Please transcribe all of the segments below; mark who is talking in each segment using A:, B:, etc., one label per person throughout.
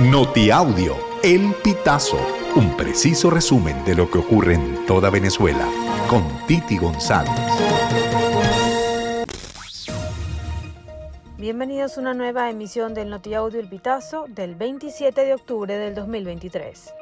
A: Notiaudio, El Pitazo, un preciso resumen de lo que ocurre en toda Venezuela, con Titi González.
B: Bienvenidos a una nueva emisión del Notiaudio El Pitazo del 27 de octubre del 2023.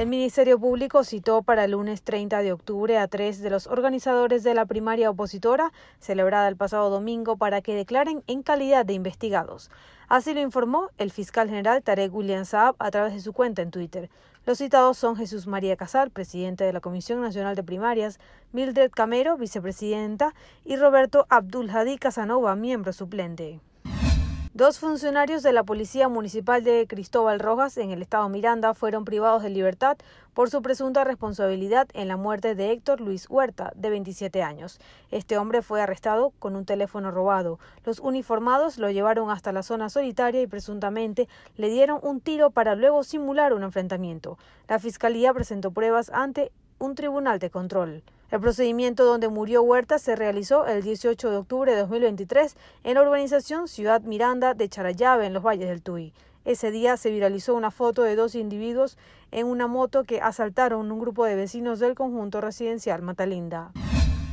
B: El Ministerio Público citó para el lunes 30 de octubre a tres de los organizadores de la primaria opositora, celebrada el pasado domingo, para que declaren en calidad de investigados. Así lo informó el fiscal general Tarek William Saab a través de su cuenta en Twitter. Los citados son Jesús María Casal, presidente de la Comisión Nacional de Primarias, Mildred Camero, vicepresidenta, y Roberto Abdul Hadi Casanova, miembro suplente. Dos funcionarios de la Policía Municipal de Cristóbal Rojas en el estado Miranda fueron privados de libertad por su presunta responsabilidad en la muerte de Héctor Luis Huerta, de 27 años. Este hombre fue arrestado con un teléfono robado. Los uniformados lo llevaron hasta la zona solitaria y presuntamente le dieron un tiro para luego simular un enfrentamiento. La Fiscalía presentó pruebas ante un tribunal de control. El procedimiento donde murió Huerta se realizó el 18 de octubre de 2023 en la urbanización Ciudad Miranda de Charayave, en los Valles del Tuy. Ese día se viralizó una foto de dos individuos en una moto que asaltaron un grupo de vecinos del conjunto residencial Matalinda.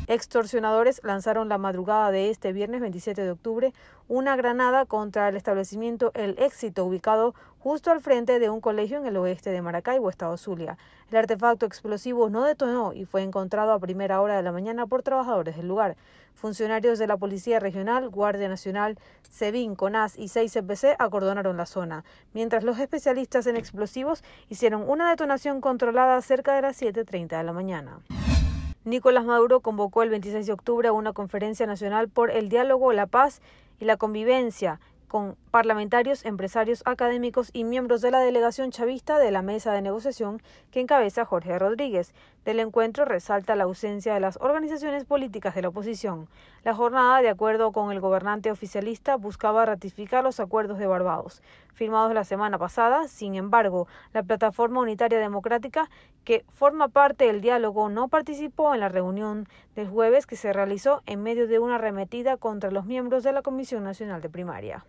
B: Extorsionadores lanzaron la madrugada de este viernes 27 de octubre una granada contra el establecimiento El Éxito, ubicado justo al frente de un colegio en el oeste de Maracaibo, Estado Zulia. El artefacto explosivo no detonó y fue encontrado a primera hora de la mañana por trabajadores del lugar. Funcionarios de la Policía Regional, Guardia Nacional, SEBIN, CONAS y 6 CPC acordonaron la zona, mientras los especialistas en explosivos hicieron una detonación controlada cerca de las 7.30 de la mañana. Nicolás Maduro convocó el 26 de octubre a una conferencia nacional por el diálogo, la paz y la convivencia con parlamentarios, empresarios, académicos y miembros de la delegación chavista de la mesa de negociación que encabeza Jorge Rodríguez. Del encuentro resalta la ausencia de las organizaciones políticas de la oposición. La jornada, de acuerdo con el gobernante oficialista, buscaba ratificar los acuerdos de Barbados, firmados la semana pasada. Sin embargo, la Plataforma Unitaria Democrática, que forma parte del diálogo, no participó en la reunión del jueves que se realizó en medio de una arremetida contra los miembros de la Comisión Nacional de Primaria.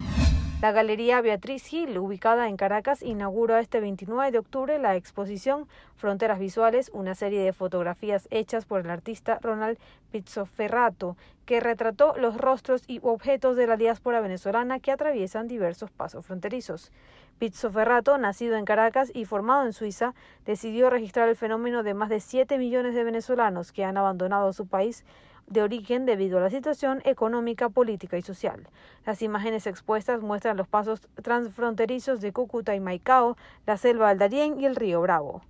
B: La Galería Beatriz Gil, ubicada en Caracas, inaugura este 29 de octubre la exposición Fronteras Visuales, una serie de fotografías hechas por el artista Ronald Pizzoferrato, que retrató los rostros y objetos de la diáspora venezolana que atraviesan diversos pasos fronterizos. Pizzoferrato, nacido en Caracas y formado en Suiza, decidió registrar el fenómeno de más de 7 millones de venezolanos que han abandonado su país de origen debido a la situación económica, política y social. Las imágenes expuestas muestran los pasos transfronterizos de Cúcuta y Maicao, la selva del Darién y el río Bravo.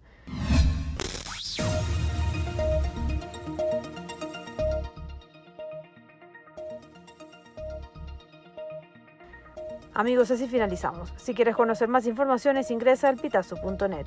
B: Amigos, así finalizamos. Si quieres conocer más informaciones, ingresa al pitazo.net.